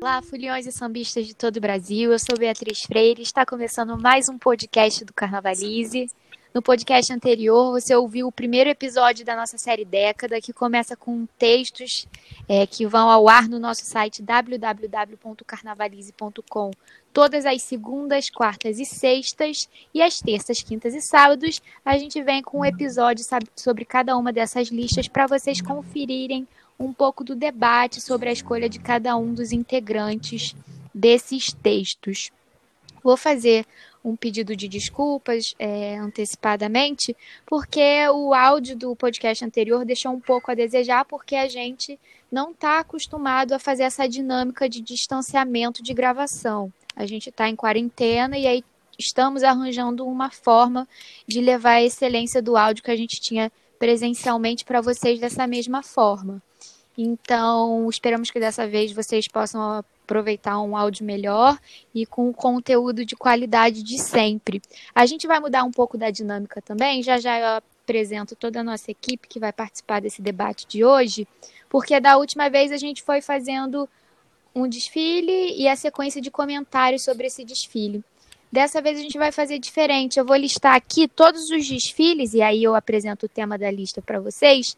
Olá, foliões e sambistas de todo o Brasil. Eu sou Beatriz Freire. Está começando mais um podcast do Carnavalize. No podcast anterior, você ouviu o primeiro episódio da nossa série Década, que começa com textos é, que vão ao ar no nosso site www.carnavalize.com todas as segundas, quartas e sextas, e às terças, quintas e sábados, a gente vem com um episódio sobre cada uma dessas listas para vocês conferirem um pouco do debate sobre a escolha de cada um dos integrantes desses textos. Vou fazer um pedido de desculpas é, antecipadamente, porque o áudio do podcast anterior deixou um pouco a desejar, porque a gente não está acostumado a fazer essa dinâmica de distanciamento de gravação. A gente está em quarentena e aí estamos arranjando uma forma de levar a excelência do áudio que a gente tinha presencialmente para vocês dessa mesma forma. Então, esperamos que dessa vez vocês possam aproveitar um áudio melhor e com conteúdo de qualidade de sempre. A gente vai mudar um pouco da dinâmica também, já já eu apresento toda a nossa equipe que vai participar desse debate de hoje, porque da última vez a gente foi fazendo um desfile e a sequência de comentários sobre esse desfile. Dessa vez a gente vai fazer diferente. Eu vou listar aqui todos os desfiles, e aí eu apresento o tema da lista para vocês.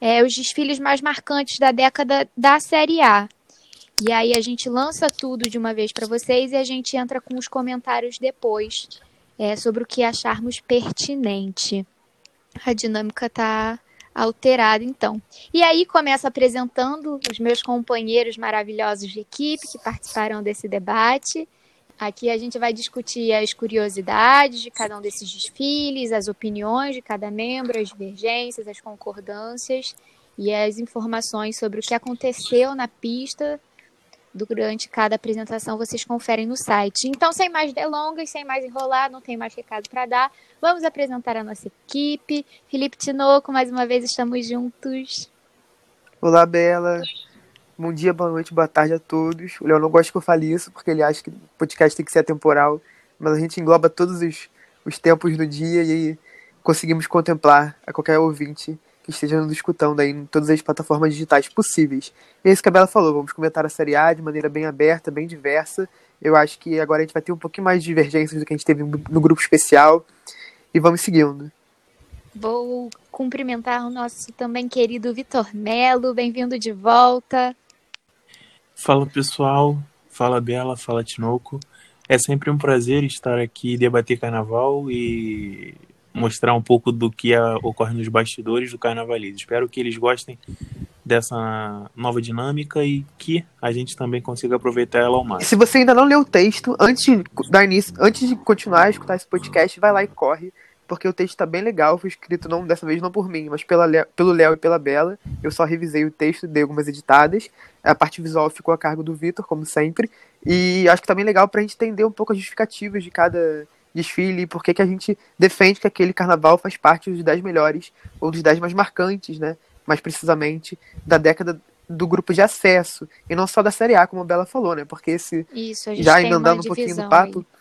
É, os desfiles mais marcantes da década da Série A. E aí a gente lança tudo de uma vez para vocês e a gente entra com os comentários depois é, sobre o que acharmos pertinente. A dinâmica está alterada, então. E aí começa apresentando os meus companheiros maravilhosos de equipe que participaram desse debate. Aqui a gente vai discutir as curiosidades de cada um desses desfiles, as opiniões de cada membro, as divergências, as concordâncias e as informações sobre o que aconteceu na pista durante cada apresentação vocês conferem no site. Então, sem mais delongas, sem mais enrolar, não tem mais recado para dar, vamos apresentar a nossa equipe. Felipe Tinoco, mais uma vez estamos juntos. Olá, Bela. Bom dia, boa noite, boa tarde a todos. O Léo não gosta que eu fale isso, porque ele acha que o podcast tem que ser atemporal, mas a gente engloba todos os, os tempos do dia e conseguimos contemplar a qualquer ouvinte que esteja nos escutando aí em todas as plataformas digitais possíveis. E é isso que a Bela falou, vamos comentar a Série A de maneira bem aberta, bem diversa. Eu acho que agora a gente vai ter um pouquinho mais de divergências do que a gente teve no grupo especial. E vamos seguindo. Vou cumprimentar o nosso também querido Vitor Melo, bem-vindo de volta. Fala pessoal, fala Bela, fala Tinoco. É sempre um prazer estar aqui debater carnaval e mostrar um pouco do que é, ocorre nos bastidores do Carnavalismo. Espero que eles gostem dessa nova dinâmica e que a gente também consiga aproveitar ela ao máximo. Se você ainda não leu o texto, antes de dar início, antes de continuar a escutar esse podcast, vai lá e corre, porque o texto está bem legal, foi escrito não dessa vez não por mim, mas pela, pelo Léo e pela Bela. Eu só revisei o texto, dei algumas editadas. A parte visual ficou a cargo do Vitor, como sempre. E acho que tá bem legal pra gente entender um pouco as justificativas de cada desfile, por que a gente defende que aquele carnaval faz parte dos 10 melhores, ou dos 10 mais marcantes, né? Mais precisamente, da década do grupo de acesso, e não só da Série A, como a Bela falou, né? Porque esse. Isso, já ainda andando um pouquinho no papo. Aí.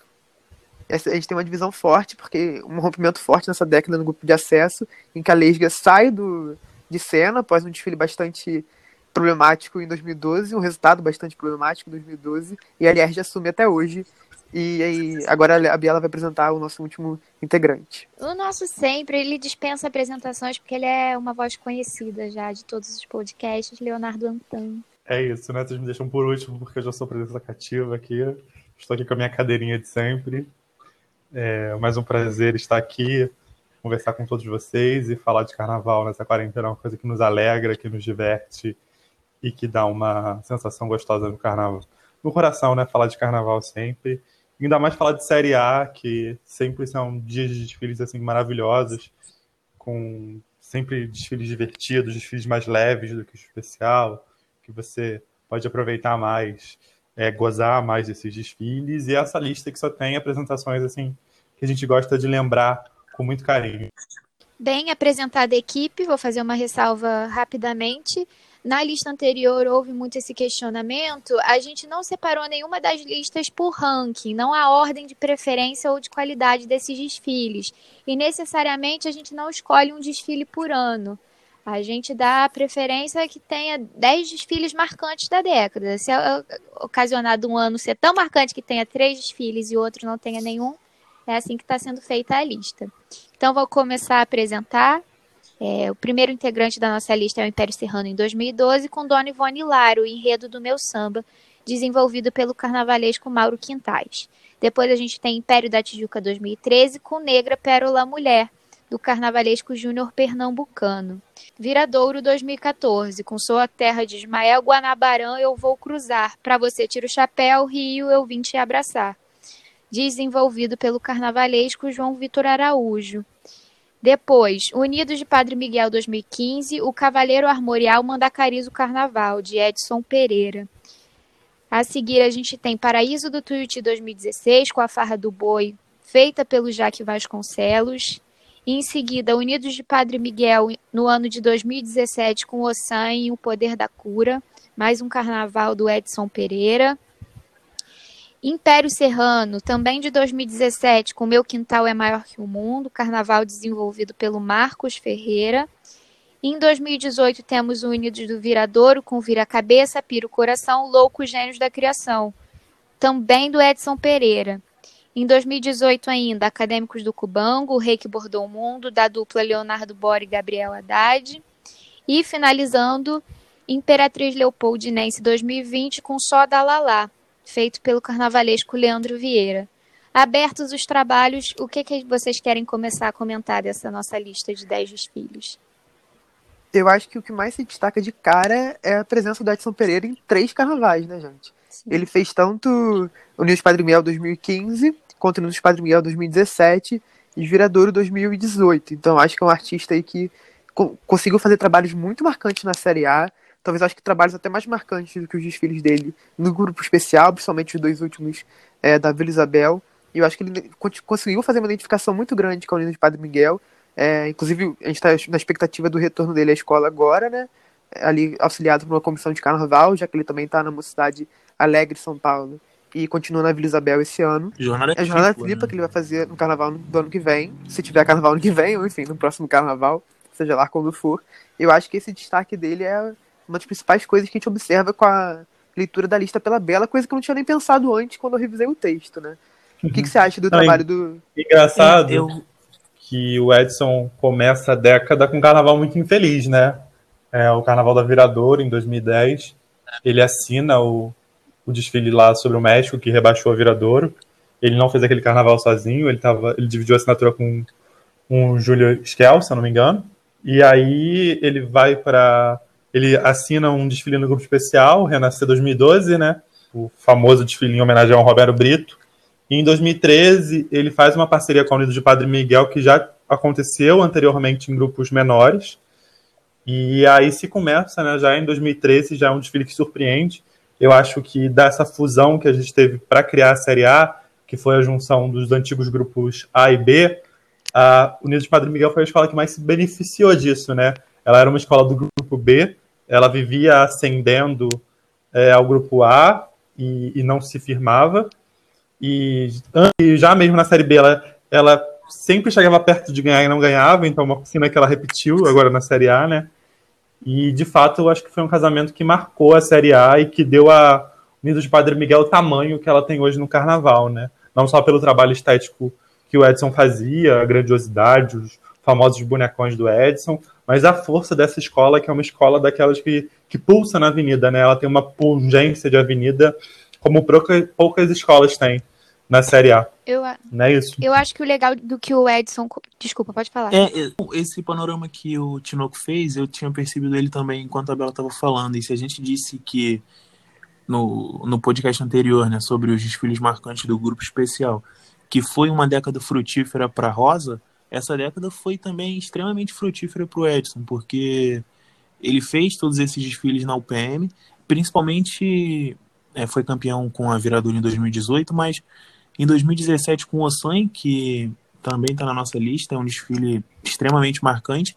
A gente tem uma divisão forte, porque um rompimento forte nessa década no grupo de acesso, em que a Lesga sai do, de cena após um desfile bastante problemático em 2012, um resultado bastante problemático em 2012, e a LR assume até hoje e aí, agora a Biela vai apresentar o nosso último integrante. O nosso sempre, ele dispensa apresentações porque ele é uma voz conhecida já de todos os podcasts, Leonardo Antan. É isso, né? Vocês me deixam por último porque eu já sou presença cativa aqui. Estou aqui com a minha cadeirinha de sempre. É mais um prazer estar aqui, conversar com todos vocês e falar de carnaval nessa quarentena é uma coisa que nos alegra, que nos diverte e que dá uma sensação gostosa no carnaval. No coração, né? Falar de carnaval sempre. Ainda mais falar de Série A, que sempre são dias de desfiles assim maravilhosos, com sempre desfiles divertidos, desfiles mais leves do que o especial, que você pode aproveitar mais, é, gozar mais desses desfiles. E essa lista que só tem apresentações assim que a gente gosta de lembrar com muito carinho. Bem apresentada a equipe, vou fazer uma ressalva rapidamente. Na lista anterior houve muito esse questionamento, a gente não separou nenhuma das listas por ranking, não há ordem de preferência ou de qualidade desses desfiles. E necessariamente a gente não escolhe um desfile por ano. A gente dá a preferência que tenha 10 desfiles marcantes da década. Se é ocasionado um ano ser tão marcante que tenha três desfiles e outro não tenha nenhum, é assim que está sendo feita a lista. Então, vou começar a apresentar. É, o primeiro integrante da nossa lista é o Império Serrano em 2012, com Dona Ivone Lara, o enredo do meu samba, desenvolvido pelo carnavalesco Mauro Quintais. Depois a gente tem Império da Tijuca 2013, com Negra Pérola Mulher, do carnavalesco Júnior Pernambucano. Viradouro 2014, com Sua Terra de Ismael Guanabarã, Eu Vou Cruzar. Para você tira o chapéu, Rio, eu vim te abraçar. Desenvolvido pelo carnavalesco João Vitor Araújo. Depois, Unidos de Padre Miguel 2015, O Cavaleiro Armorial Mandacarizo Carnaval, de Edson Pereira. A seguir, a gente tem Paraíso do Tuiuti 2016, com a Farra do Boi, feita pelo Jaque Vasconcelos. E em seguida, Unidos de Padre Miguel, no ano de 2017, com Ossan e O Poder da Cura, mais um carnaval do Edson Pereira. Império Serrano, também de 2017, com Meu Quintal é Maior que o Mundo, carnaval desenvolvido pelo Marcos Ferreira. Em 2018 temos o Unidos do Viradouro, com Vira Cabeça, Piro Coração, Loucos Gênios da Criação, também do Edson Pereira. Em 2018 ainda, Acadêmicos do Cubango, O Rei que Bordou o Mundo, da dupla Leonardo Bora e Gabriel Haddad. E finalizando, Imperatriz Leopoldinense 2020, com Só da Lalá, feito pelo carnavalesco Leandro Vieira. Abertos os trabalhos, o que, que vocês querem começar a comentar dessa nossa lista de 10 desfiles? Eu acho que o que mais se destaca de cara é a presença do Edson Pereira em três carnavais, né, gente? Sim. Ele fez tanto o Unidos Padre Miguel 2015, quanto o Unidos Padre Miguel 2017 e Viradouro 2018. Então acho que é um artista aí que conseguiu fazer trabalhos muito marcantes na Série A, talvez acho que trabalhos até mais marcantes do que os desfiles dele no grupo especial, principalmente os dois últimos é, da Vila Isabel. E eu acho que ele conseguiu fazer uma identificação muito grande com a União de Padre Miguel. É, inclusive, a gente está na expectativa do retorno dele à escola agora, né? Ali auxiliado por uma comissão de carnaval, já que ele também está na Mocidade Alegre, São Paulo, e continua na Vila Isabel esse ano. Jornada é a Jornada Tripa né? que ele vai fazer no carnaval do ano que vem, se tiver carnaval ano que vem, ou enfim, no próximo carnaval, seja lá quando for. Eu acho que esse destaque dele é uma das principais coisas que a gente observa com a leitura da lista pela Bela, coisa que eu não tinha nem pensado antes quando eu revisei o texto, né? O que, que você acha do não, trabalho do. Engraçado eu... que o Edson começa a década com um carnaval muito infeliz, né? É, o Carnaval da Viradora, em 2010. Ele assina o, o desfile lá sobre o México, que rebaixou a Viradouro. Ele não fez aquele carnaval sozinho, ele, tava, ele dividiu a assinatura com, o Júlio Skel, se eu não me engano. E aí ele vai para ele assina um desfile no grupo especial, Renascer 2012, né? O famoso desfile em homenagem ao Roberto Brito. E em 2013, ele faz uma parceria com a Unido de Padre Miguel, que já aconteceu anteriormente em grupos menores. E aí se começa, né? Já em 2013, já é um desfile que surpreende. Eu acho que dessa fusão que a gente teve para criar a Série A, que foi a junção dos antigos grupos A e B, a Unido de Padre Miguel foi a escola que mais se beneficiou disso, né? Ela era uma escola do grupo B, ela vivia ascendendo é, ao grupo A e, e, não se firmava. E, e, já mesmo na Série B, ela, ela sempre chegava perto de ganhar e não ganhava, então uma cena que ela repetiu agora na Série A, né? E de fato, eu acho que foi um casamento que marcou a Série A e que deu a Unidos de Padre Miguel o tamanho que ela tem hoje no Carnaval, né? Não só pelo trabalho estético que o Edson fazia, a grandiosidade, os famosos bonecões do Edson, mas a força dessa escola, que é uma escola daquelas que, que pulsa na avenida, né? Ela tem uma pungência de avenida como poucas, poucas escolas têm na Série A. Eu, não é isso? Eu acho que o legal do que o Edson. Desculpa, pode falar. É, esse panorama que o Tinoco fez, eu tinha percebido ele também enquanto a Bela estava falando. E se a gente disse que no, no podcast anterior, né, sobre os desfiles marcantes do grupo especial, que foi uma década frutífera para Rosa, essa década foi também extremamente frutífera para o Edson, porque ele fez todos esses desfiles na UPM, principalmente é, foi campeão com a Viradora em 2018, mas em 2017 com o Ossan, que também está na nossa lista, é um desfile extremamente marcante.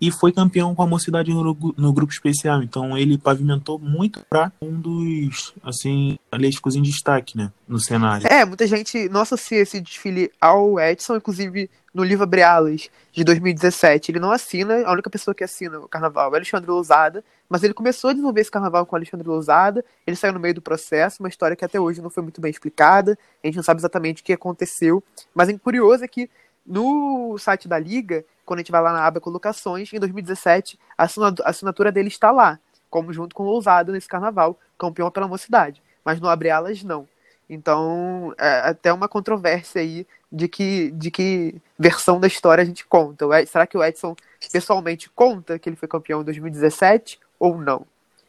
E foi campeão com a mocidade no, no grupo especial. Então ele pavimentou muito para um dos, assim, atléticos em destaque, né, no cenário. É, muita gente não associa esse desfile ao Edson, inclusive no livro Abre Alas, de 2017. Ele não assina, a única pessoa que assina o carnaval é Alexandre Lousada, mas ele começou a desenvolver esse carnaval com Alexandre Lousada, ele saiu no meio do processo, uma história que até hoje não foi muito bem explicada, a gente não sabe exatamente o que aconteceu, mas o curioso é que no site da Liga, quando a gente vai lá na aba Colocações, em 2017, a assinatura dele está lá, como junto com o Lousada nesse carnaval, campeão pela mocidade. Mas no Abre Alas, não. Então, é até uma controvérsia aí de que, de que versão da história a gente conta. será que o Edson pessoalmente conta que ele foi campeão em 2017 ou não?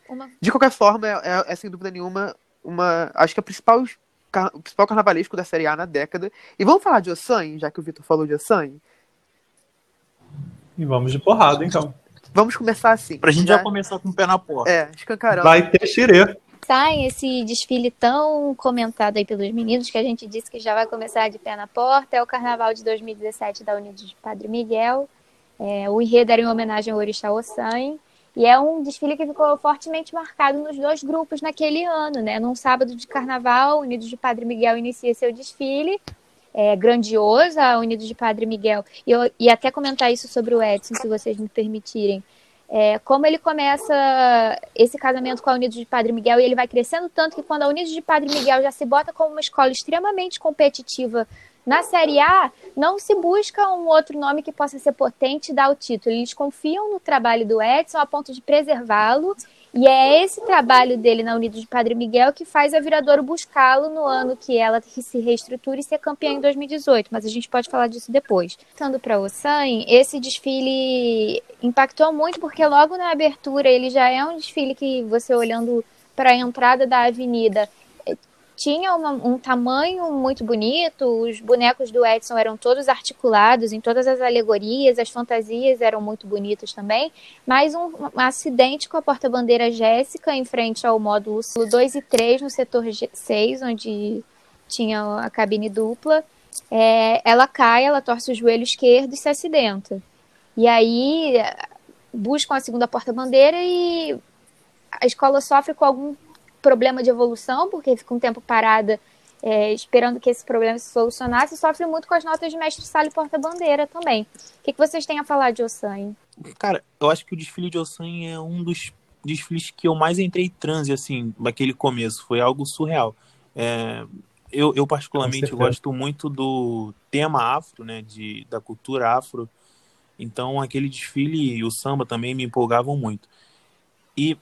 Uma... De qualquer forma, é, é, é, sem dúvida nenhuma uma. Acho que a principal, o principal carnavalesco da Série A na década. E vamos falar de Ossan, já que o Vitor falou de Ossan? E vamos de porrada, então. Vamos começar assim. Pra gente né? já começar com o pé na porta. É, escancarão. Vai ter xirê sai esse desfile tão comentado aí pelos meninos, que a gente disse que já vai começar de pé na porta, é o Carnaval de 2017 da Unidos de Padre Miguel. É, o enredo era em homenagem ao Orixá Ossan, e é um desfile que ficou fortemente marcado nos dois grupos naquele ano, né? Num sábado de carnaval, Unidos de Padre Miguel inicia seu desfile, é, grandiosa, a Unidos de Padre Miguel. E eu ia até comentar isso sobre o Edson, se vocês me permitirem. É, como ele começa esse casamento com a Unidos de Padre Miguel e ele vai crescendo tanto que quando a Unidos de Padre Miguel já se bota como uma escola extremamente competitiva na Série A, não se busca um outro nome que possa ser potente e dar o título. Eles confiam no trabalho do Edson a ponto de preservá-lo e é esse trabalho dele na Unidos de Padre Miguel que faz a Viradouro buscá-lo no ano que ela se reestrutura e ser campeã em 2018, mas a gente pode falar disso depois. Estando para o Ossan, esse desfile impactou muito porque logo na abertura ele já é um desfile que você olhando para a entrada da avenida tinha uma, um tamanho muito bonito, os bonecos do Edson eram todos articulados em todas as alegorias, as fantasias eram muito bonitas também, mas um, um acidente com a porta-bandeira Jéssica em frente ao módulo 2 e 3 no setor 6, onde tinha a cabine dupla, é, ela cai, ela torce o joelho esquerdo e se acidenta. E aí buscam a segunda porta-bandeira e a escola sofre com algum problema de evolução, porque fica um tempo parada é, esperando que esse problema se solucionasse, sofre muito com as notas de mestre sala e porta-bandeira também. O que, que, vocês têm a falar de Ossan? Cara, eu acho que o desfile de Ossan é um dos desfiles que eu mais entrei em transe, assim, naquele começo. Foi algo surreal. É, eu, eu, particularmente, gosto muito do tema afro, né, de, da cultura afro. Então, aquele desfile e o samba também me empolgavam muito. E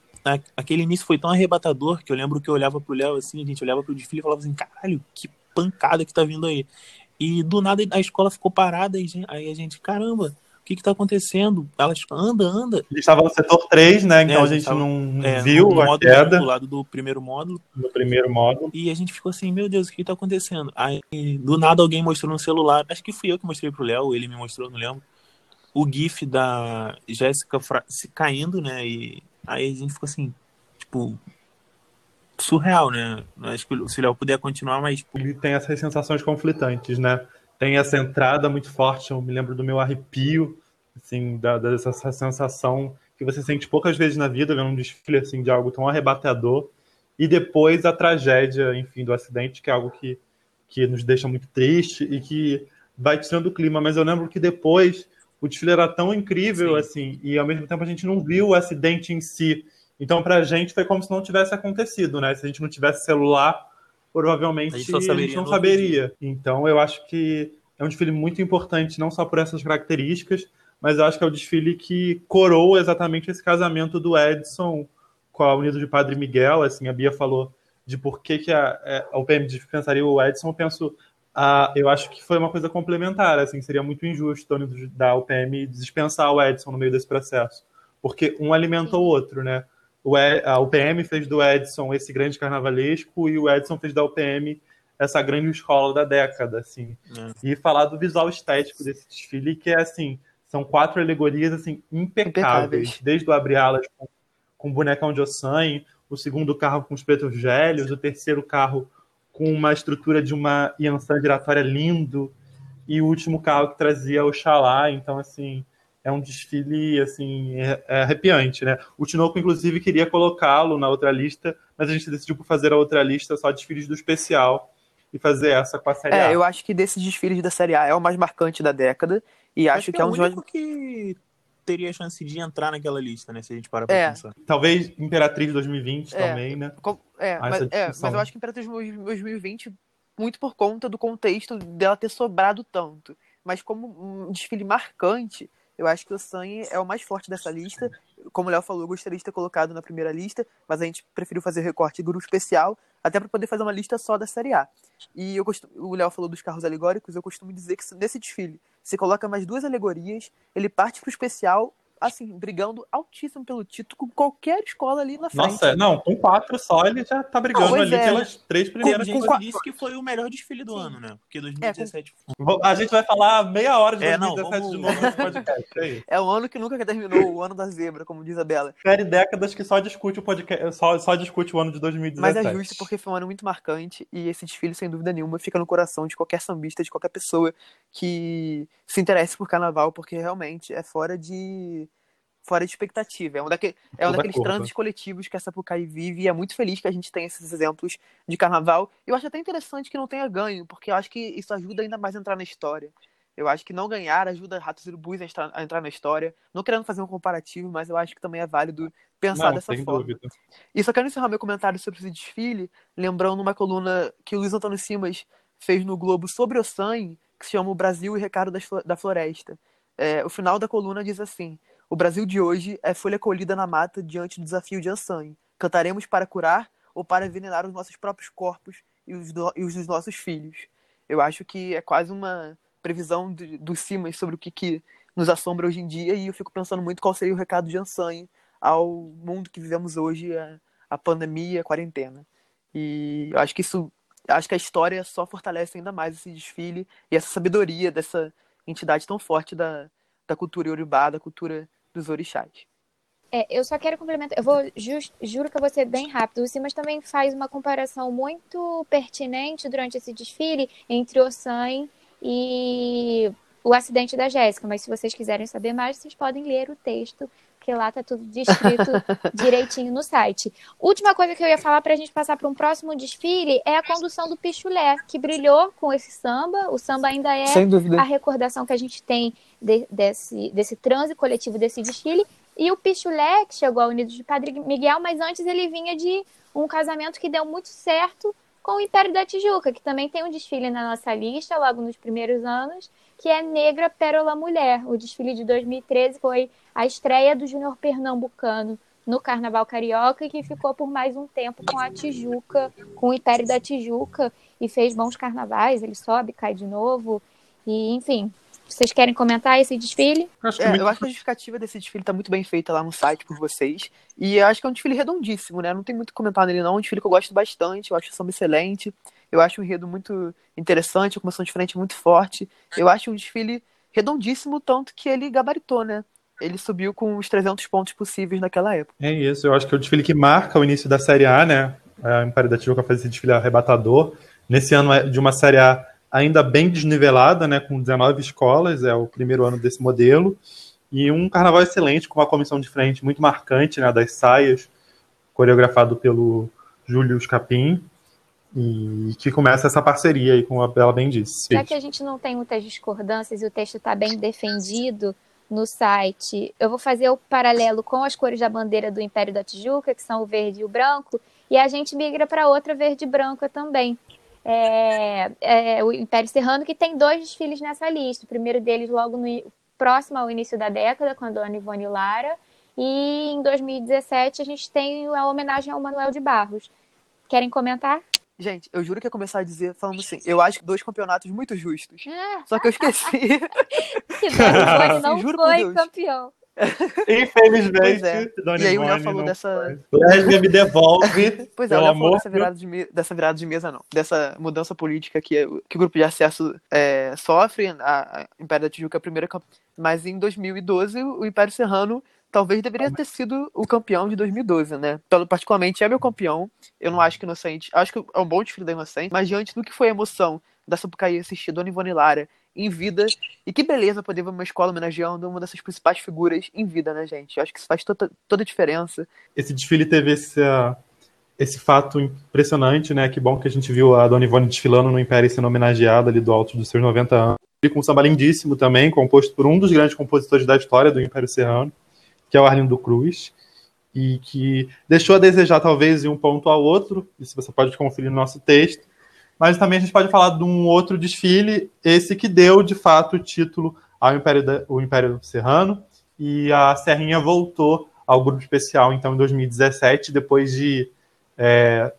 aquele início foi tão arrebatador que eu lembro que eu olhava pro Léo assim, a gente olhava pro desfile e falava assim, caralho, que pancada que tá vindo aí. E do nada a escola ficou parada e aí a gente, caramba, o que que tá acontecendo? Ela anda, anda. A gente estava no setor 3, né? Então é, a gente tava, não é, viu no, a queda. Do lado do primeiro módulo. Do primeiro módulo. E a gente ficou assim, meu Deus, o que que tá acontecendo? Aí do nada alguém mostrou no celular, acho que fui eu que mostrei pro Léo, ele me mostrou, não lembro. O gif da Jéssica caindo, né? E Aí a gente ficou assim, tipo, surreal, né? Acho que se o Léo puder continuar, mas. Tipo... Ele tem essas sensações conflitantes, né? Tem essa entrada muito forte, eu me lembro do meu arrepio, assim, da, dessa sensação que você sente poucas vezes na vida, vendo um desfile assim, de algo tão arrebatador. E depois a tragédia, enfim, do acidente, que é algo que, que nos deixa muito triste e que vai tirando o clima. Mas eu lembro que depois o desfile era tão incrível, Sim. assim, e ao mesmo tempo a gente não viu o acidente em si. Então, pra gente, foi como se não tivesse acontecido, né? Se a gente não tivesse celular, provavelmente a gente, a gente não saberia. Então, eu acho que é um desfile muito importante, não só por essas características, mas eu acho que é o desfile que coroa exatamente esse casamento do Edson com a Unido de Padre Miguel. Assim, a Bia falou de por que, que a, é, a UPM dispensaria o Edson. Eu penso ah, eu acho que foi uma coisa complementar, assim, seria muito injusto da UPM dispensar o Edson no meio desse processo, porque um alimentou o outro, né? O e, a UPM fez do Edson esse grande carnavalesco e o Edson fez da UPM essa grande escola da década, assim. É. E falar do visual estético desse desfile, que é assim, são quatro alegorias assim impecáveis, impecáveis. desde o abre alas com, com o bonecão de Ossan, o segundo carro com os pretos velhos, o terceiro carro com uma estrutura de uma Yansan giratória lindo, e o último carro que trazia o Xalá, então assim, é um desfile assim é, é arrepiante, né? O Tinoco inclusive queria colocá-lo na outra lista, mas a gente decidiu por fazer a outra lista só desfiles do especial e fazer essa com a série É, A. eu acho que desses desfiles da Série A é o mais marcante da década. E acho, que é é um dos mais. que teria chance de entrar naquela lista, né? Se a gente parar pra É. pensar. Talvez Imperatriz 2020 É. também, né? Com- É, Ah, mas, é, mas eu acho que Imperatriz 2020, muito por conta do contexto dela ter sobrado tanto. Mas como um desfile marcante, eu acho que o Sangue é o mais forte dessa lista. Como o Léo falou, eu gostaria de ter colocado na primeira lista, mas a gente preferiu fazer recorte grupo especial, até para poder fazer uma lista só da Série A. E eu costumo, o Léo falou dos carros alegóricos, eu costumo dizer que se- nesse desfile, você coloca mais duas alegorias, ele parte pro especial, assim, brigando altíssimo pelo título com qualquer escola ali na frente. Nossa, não, com quatro só ele já tá brigando Não, pois ali é. pelas três primeiras A gente coisas. disse que foi o melhor desfile do ano, né? Porque 2017 Vou- A gente vai falar meia hora de É, não, 2017 de vamos- novo nesse podcast. É. É o ano que nunca terminou, o ano da zebra, como diz a Bela. Série décadas que só discute o podcast, só, só discute o ano de 2017. Mas é justo porque foi um ano muito marcante e esse desfile, sem dúvida nenhuma, fica no coração de qualquer sambista, de qualquer pessoa que se interesse por carnaval, porque realmente é fora de fora de expectativa. É um, daque, é um daqueles trânsitos coletivos que a Sapucaí vive e é muito feliz que a gente tenha esses exemplos de carnaval. Eu acho até interessante que não tenha ganho, porque eu acho que isso ajuda ainda mais a entrar na história. Eu acho que não ganhar ajuda Ratos e Urubus a entrar, a entrar na história. Não querendo fazer um comparativo, mas eu acho que também é válido pensar Não, dessa forma. dúvida. E só quero encerrar meu comentário sobre esse desfile, lembrando uma coluna que o Luiz Antônio Simas fez no Globo sobre o sangue, que se chama O Brasil e Recado da Floresta. É, o final da coluna diz assim: O Brasil de hoje é folha colhida na mata diante do desafio de Ansangue. Cantaremos para curar ou para envenenar os nossos próprios corpos e os, do- e os dos nossos filhos. Eu acho que é quase uma previsão do Simas sobre o que, que nos assombra hoje em dia, e eu fico pensando muito qual seria o recado de Ansangue ao mundo que vivemos hoje, a, a pandemia, a quarentena. E eu acho que isso, acho que a história só fortalece ainda mais esse desfile e essa sabedoria dessa entidade tão forte da, da cultura iorubá, da cultura dos orixás. É, eu só quero complementar. Eu vou juro que eu vou ser bem rápido. O Simas também faz uma comparação muito pertinente durante esse desfile entre o San e o acidente da Jéssica. Mas se vocês quiserem saber mais, vocês podem ler o texto, que lá tá tudo descrito direitinho no site. Última coisa que eu ia falar para a gente passar para um próximo desfile é a condução do Pichulé, que brilhou com esse samba. O samba ainda é a recordação que a gente tem de- desse, desse transe coletivo, desse desfile. E o Pichulé, que chegou ao Unidos de Padre Miguel, mas antes ele vinha de um casamento que deu muito certo com o Império da Tijuca, que também tem um desfile na nossa lista, logo nos primeiros anos, que é Negra Pérola Mulher. O desfile de 2013 foi a estreia do Júnior Pernambucano no Carnaval Carioca e que ficou por mais um tempo com a Tijuca, com o Império da Tijuca, e fez bons carnavais, ele sobe, cai de novo, e enfim. Vocês querem comentar esse desfile? Que É, muito- eu acho que a justificativa desse desfile tá muito bem feita lá no site por vocês. E eu acho que é um desfile redondíssimo, né? Não tem muito comentário nele, não. É um desfile que eu gosto bastante, eu acho o samba excelente. Eu acho o enredo muito interessante, a comoção de frente muito forte. Eu acho um desfile redondíssimo, tanto que ele gabaritou, né? Ele subiu com os 300 pontos possíveis naquela época. É isso, eu acho que é o desfile que marca o início da Série A, né? A Império da Tijuca faz esse desfile arrebatador. Nesse ano é de uma Série A ainda bem desnivelada, né? Com 19 escolas, é o primeiro ano desse modelo. E um carnaval excelente, com uma comissão de frente muito marcante, né? Das saias, coreografado pelo Júlio Capim. E que começa essa parceria aí, como a Bela bem disse. Já que a gente não tem muitas discordâncias e o texto está bem defendido no site, eu vou fazer o paralelo com as cores da bandeira do Império da Tijuca, que são o verde e o branco, e a gente migra para outra verde e branca também. É, é o Império Serrano, que tem dois desfiles nessa lista. O primeiro deles logo no, próximo ao início da década, com a dona Ivone Lara. E em 2017 a gente tem a homenagem ao Manuel de Barros. Querem comentar? Gente, eu juro que ia começar a dizer, falando assim, eu acho que dois campeonatos muito justos. Ah, Só que eu esqueci. que não Juro foi campeão. Infelizmente, Pois é. Dona E aí o Léo falou dessa. foi. Lésbia me devolve. Pois é, ela falou amor dessa virada, de me- dessa virada de mesa, não. Dessa mudança política que, que o grupo de acesso é, sofre. A, a Império da Tijuca é a primeira camp- Mas em 2012, o Império Serrano talvez deveria ter sido o campeão de 2012, né? Pelo, particularmente é meu campeão. Eu não acho que Inocente. Acho que é um bom desfile da Inocente, mas diante do que foi a emoção da Sapucaí assistir Dona Ivone Lara em vida. E que beleza poder ver uma escola homenageando uma dessas principais figuras em vida, né, gente? Eu acho que isso faz toda, toda a diferença. Esse desfile teve esse, uh, esse fato impressionante, né? Que bom que a gente viu a Dona Ivone desfilando no Império sendo homenageada ali do alto dos seus 90 anos. E com um samba lindíssimo também, composto por um dos grandes compositores da história do Império Serrano, que é o Arlindo Cruz, e que deixou a desejar talvez em um ponto ao outro, isso você pode conferir no nosso texto, mas também a gente pode falar de um outro desfile, esse que deu de fato o título ao Império, da, o Império Serrano, e a Serrinha voltou ao grupo especial então em 2017, depois de é,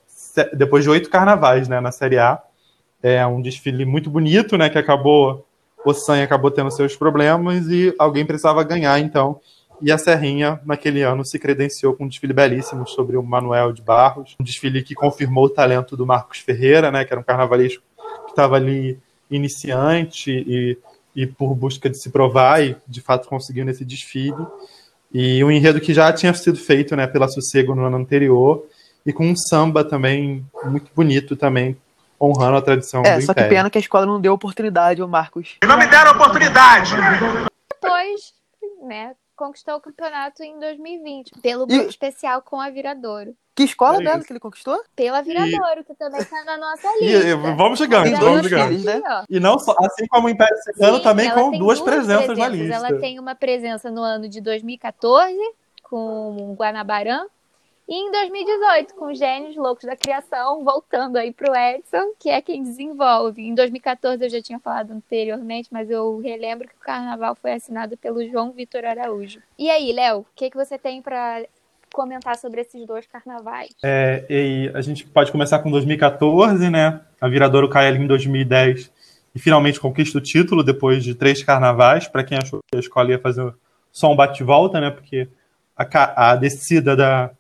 depois de oito carnavais né, na Série A. É um desfile muito bonito, né, que acabou o Sanha acabou tendo seus problemas e alguém precisava ganhar, então e a Serrinha, naquele ano, se credenciou com um desfile belíssimo sobre o Manuel de Barros, um desfile que confirmou o talento do Marcos Ferreira, né, que era um carnavalesco que estava ali iniciante e, e por busca de se provar e de fato conseguiu nesse desfile. E um enredo que já tinha sido feito né, pela Sossego no ano anterior e com um samba também muito bonito também, honrando a tradição é, do só Império. que pena que a escola não deu oportunidade ao Marcos. E não me deram oportunidade! Depois, né, conquistou o campeonato em 2020, pelo grupo E- especial com a Viradouro. Que escola É dela isso. que ele conquistou? Pela Viradouro, que também está na nossa E, lista. e, vamos chegando, Tem vamos dois chegando. filhos, né? E não só, assim como o Império Serrano, Sim, também com tem duas presenças na presenças. lista. Ela tem uma presença no ano de 2014 com o Guanabarã e em 2018 com Gênios Loucos da Criação, voltando aí pro Edson, que é quem desenvolve. Em 2014 eu já tinha falado anteriormente, mas eu relembro que o carnaval foi assinado pelo João Vitor Araújo. E aí, Léo, o que, que você tem para comentar sobre esses dois carnavais? É, e a gente pode começar com 2014, né? A Viradouro cai ali em 2010 e finalmente conquista o título depois de três carnavais. Para quem achou que a escola ia fazer só um bate-volta, né? Porque a, a descida da,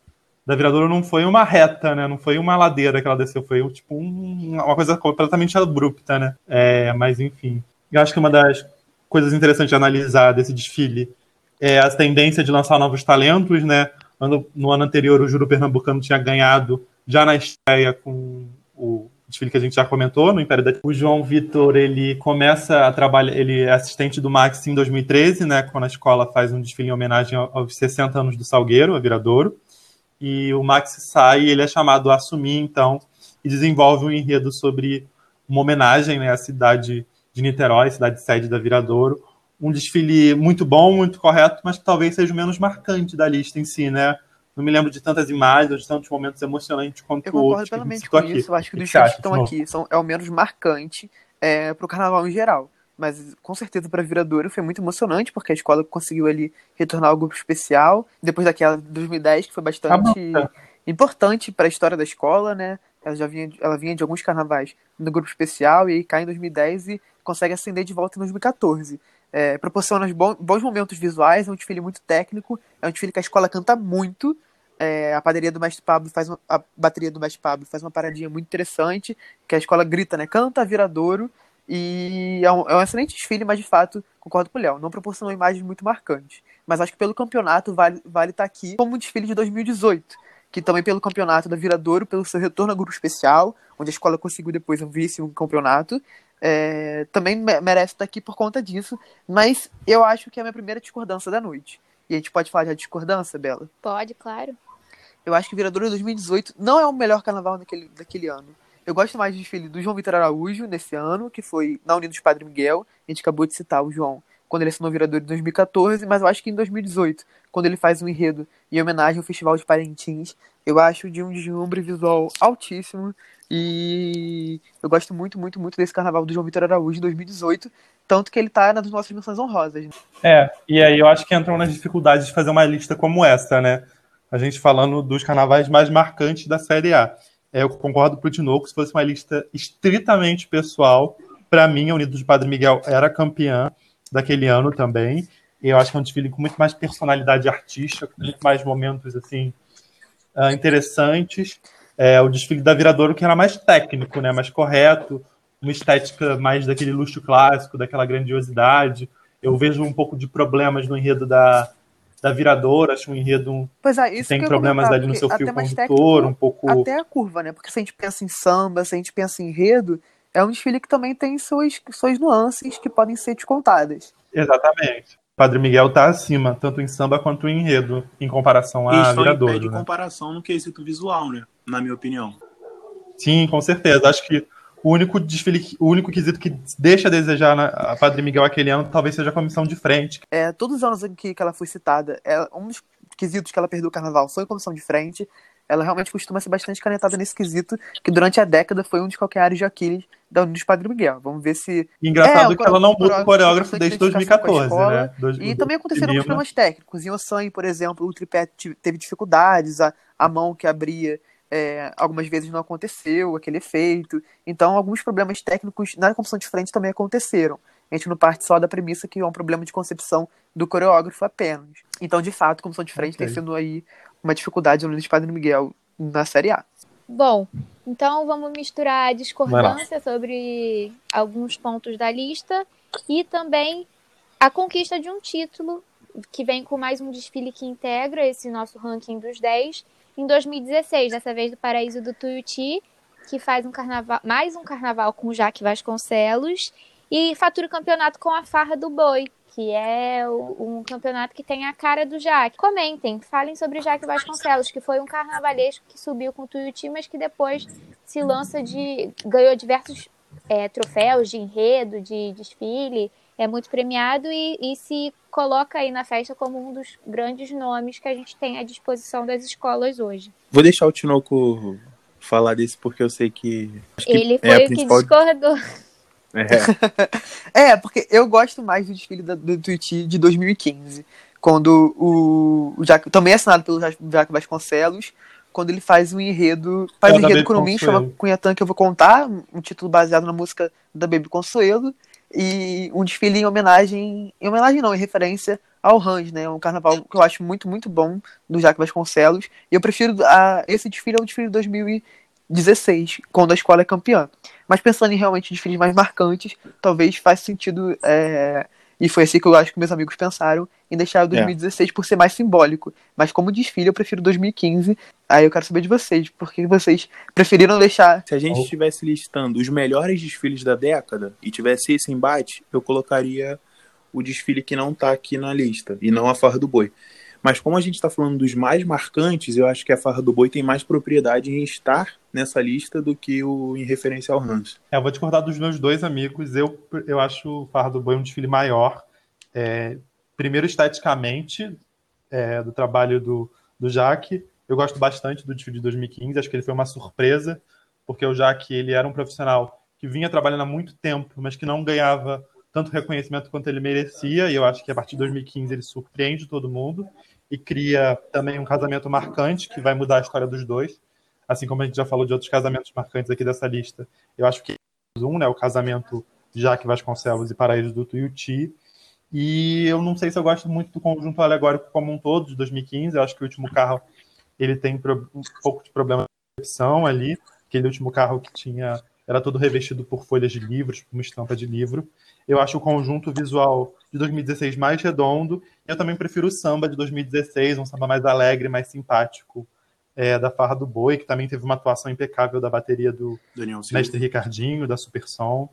da Viradouro não foi uma reta, né? Não foi uma ladeira que ela desceu, foi tipo um- uma coisa completamente abrupta, né? É, mas enfim, eu acho que uma das coisas interessantes de analisar desse desfile é a tendência de lançar novos talentos, né? No ano anterior, o Juro Pernambucano tinha ganhado já na estreia com o desfile que a gente já comentou, no Império da... O João Vitor, ele começa a trabalhar, ele é assistente do Max em 2013, né, quando a escola faz um desfile em homenagem ao- aos 60 anos do Salgueiro, a Viradouro, e o Max sai e ele é chamado a assumir, então, e desenvolve um enredo sobre uma homenagem né, à cidade de Niterói, cidade sede da Viradouro, um desfile muito bom, muito correto, mas que talvez seja o menos marcante da lista em si, né? Não me lembro de tantas imagens, de tantos momentos emocionantes quanto Eu concordo outros a gente plenamente com aqui. isso. Eu acho que O que dos que estão aqui são, é o menos marcante é, pro carnaval em geral. Mas com certeza para Viradouro foi muito emocionante, porque a escola conseguiu ali retornar ao grupo especial, depois daquela de 2010, que foi bastante importante para a história da escola, né? Ela já vinha, ela vinha de alguns carnavais no grupo especial e aí cai em 2010 e consegue ascender de volta em 2014. É, proporciona bons momentos visuais, é um desfile muito técnico, é um desfile que a escola canta muito. É, a padaria do Mestre Pablo faz uma, a bateria do Mestre Pablo faz uma paradinha muito interessante, que a escola grita, né? Canta viradouro. E é um, é um excelente desfile, mas de fato, concordo com o Léo, não proporcionou imagens muito marcantes. Mas acho que pelo campeonato vale estar vale tá aqui como um desfile de 2018, que também pelo campeonato da Viradouro, pelo seu retorno ao grupo especial, onde a escola conseguiu depois um vice um campeonato, é, também me- merece estar aqui por conta disso. Mas eu acho que é a minha primeira discordância da noite. E a gente pode falar de discordância, Bela? Pode, claro. Eu acho que Viradouro 2018 não é o melhor carnaval daquele, daquele ano. Eu gosto mais do desfile do João Vitor Araújo nesse ano, que foi na Unidos Padre Miguel. A gente acabou de citar o João quando ele assinou Viradouro em 2014, mas eu acho que em 2018, quando ele faz um enredo em homenagem ao Festival de Parintins, eu acho de um deslumbre visual altíssimo. E eu gosto muito, muito, muito desse carnaval do João Vitor Araújo em 2018. Tanto que ele tá nas nossas menções honrosas. né? É, e aí eu acho que entram nas dificuldades de fazer uma lista como essa, né? A gente falando dos carnavais mais marcantes da Série A. É, eu concordo com o Tinoco, se fosse uma lista estritamente pessoal, para mim, a Unidos de Padre Miguel era campeã daquele ano também. Eu acho que é um desfile com muito mais personalidade artística, com muito mais momentos assim ah, interessantes. É, o desfile da Viradouro que era mais técnico, né? Mais correto, uma estética mais daquele luxo clássico, daquela grandiosidade. Eu vejo um pouco de problemas no enredo da, da viradora, acho um enredo pois é, isso tem que ia problemas comentar, ali no seu fio condutor, um pouco. Até a curva, né? Porque se a gente pensa em samba, se a gente pensa em enredo, é um desfile que também tem suas, suas nuances que podem ser descontadas. Exatamente. Padre Miguel tá acima, tanto em samba quanto em enredo, em comparação a Eles estão em pé viradouro, de né? comparação no quesito visual, né? Na minha opinião. Sim, com certeza. Acho que o único desfile, o único quesito que deixa a desejar na a Padre Miguel aquele ano talvez seja a comissão de frente. É, todos os anos em que, que ela foi citada, é, um dos quesitos que ela perdeu o carnaval foi a comissão de frente. Ela realmente costuma ser bastante canetada nesse quesito, que durante a década foi um dos calcanhares de Aquiles da União dos Padre Miguel. Vamos ver se. Engraçado É, que ela não muda o coreógrafo desde identificação com a 2014, escola, né? Dois- E também aconteceram problemas técnicos. Em Ossan, por exemplo, o tripé teve dificuldades, a, a mão que abria é, algumas vezes não aconteceu, aquele efeito. Então, alguns problemas técnicos na comissão de frente também aconteceram. A gente não parte só da premissa que é um problema de concepção do coreógrafo apenas. Então, de fato, a comissão de frente Ok. tem sido aí uma dificuldade no de Padre Miguel na Série A. Bom, então vamos misturar a discordância sobre alguns pontos da lista e também a conquista de um título que vem com mais um desfile que integra esse nosso ranking dos 10 em 2016, dessa vez do Paraíso do Tuiuti, que faz um carnaval, mais um carnaval com o Jaque Vasconcelos e fatura o campeonato com a Farra do Boi, que é o- um campeonato que tem a cara do Jaque. Comentem, falem sobre o Jaque Vasconcelos, que foi um carnavalesco que subiu com o Tuiuti, mas que depois se lança de. ganhou diversos é, troféus de enredo, de desfile, é muito premiado e, e se coloca aí na festa como um dos grandes nomes que a gente tem à disposição das escolas hoje. Vou deixar o Tinoco falar desse porque eu sei que. que Ele é foi a o que principal- discordou. É, É, porque eu gosto mais do desfile da- do Tuiuti de 2015, quando o, o também assinado pelo Ja- Jaque Vasconcelos, quando ele faz um enredo, faz É, um enredo Consuelo. chama Cunhatã que eu vou contar, um título baseado na música da Baby Consuelo, e um desfile em homenagem, em homenagem não, em referência ao Range, né, um carnaval que eu acho muito, muito bom, do Jaque Vasconcelos, e eu prefiro a, esse desfile ao desfile de 2016, quando a escola é campeã. Mas pensando em realmente desfiles mais marcantes, talvez faça sentido. é, E foi assim que eu acho que meus amigos pensaram em deixar o 2016 por ser mais simbólico. Mas como desfile, eu prefiro 2015. Aí eu quero saber de vocês, por que vocês preferiram deixar. se a gente Oh. estivesse listando os melhores desfiles da década e tivesse esse embate, eu colocaria o desfile que não tá aqui na lista e não a Farra do Boi. Mas como a gente está falando dos mais marcantes, eu acho que a Farra do Boi tem mais propriedade em estar nessa lista do que o em referência ao Hans. É, eu vou discordar dos meus dois amigos. Eu, eu acho o Farra do Boi um desfile maior. É, primeiro, esteticamente, é, do trabalho do, do Jaque. Eu gosto bastante do desfile de 2015. Acho que ele foi uma surpresa, porque o Jaque ele era um profissional que vinha trabalhando há muito tempo, mas que não ganhava tanto reconhecimento quanto ele merecia. E eu acho que a partir de 2015 ele surpreende todo mundo e cria também um casamento marcante que vai mudar a história dos dois. Assim como a gente já falou de outros casamentos marcantes aqui dessa lista. Eu acho que um, né, o casamento de Jaque Vasconcelos e Paraíso do Tuiuti. E eu não sei se eu gosto muito do conjunto alegórico como um todo, de 2015. Eu acho que o último carro ele tem um pouco de problema de percepção ali. Aquele último carro que tinha era todo revestido por folhas de livros, por uma estampa de livro. Eu acho o conjunto visual de 2016 mais redondo. Eu também prefiro o samba de 2016, um samba mais alegre, mais simpático, é, da Farra do Boi, que também teve uma atuação impecável da bateria do, Daniel Silva. Mestre Ricardinho, da Supersom.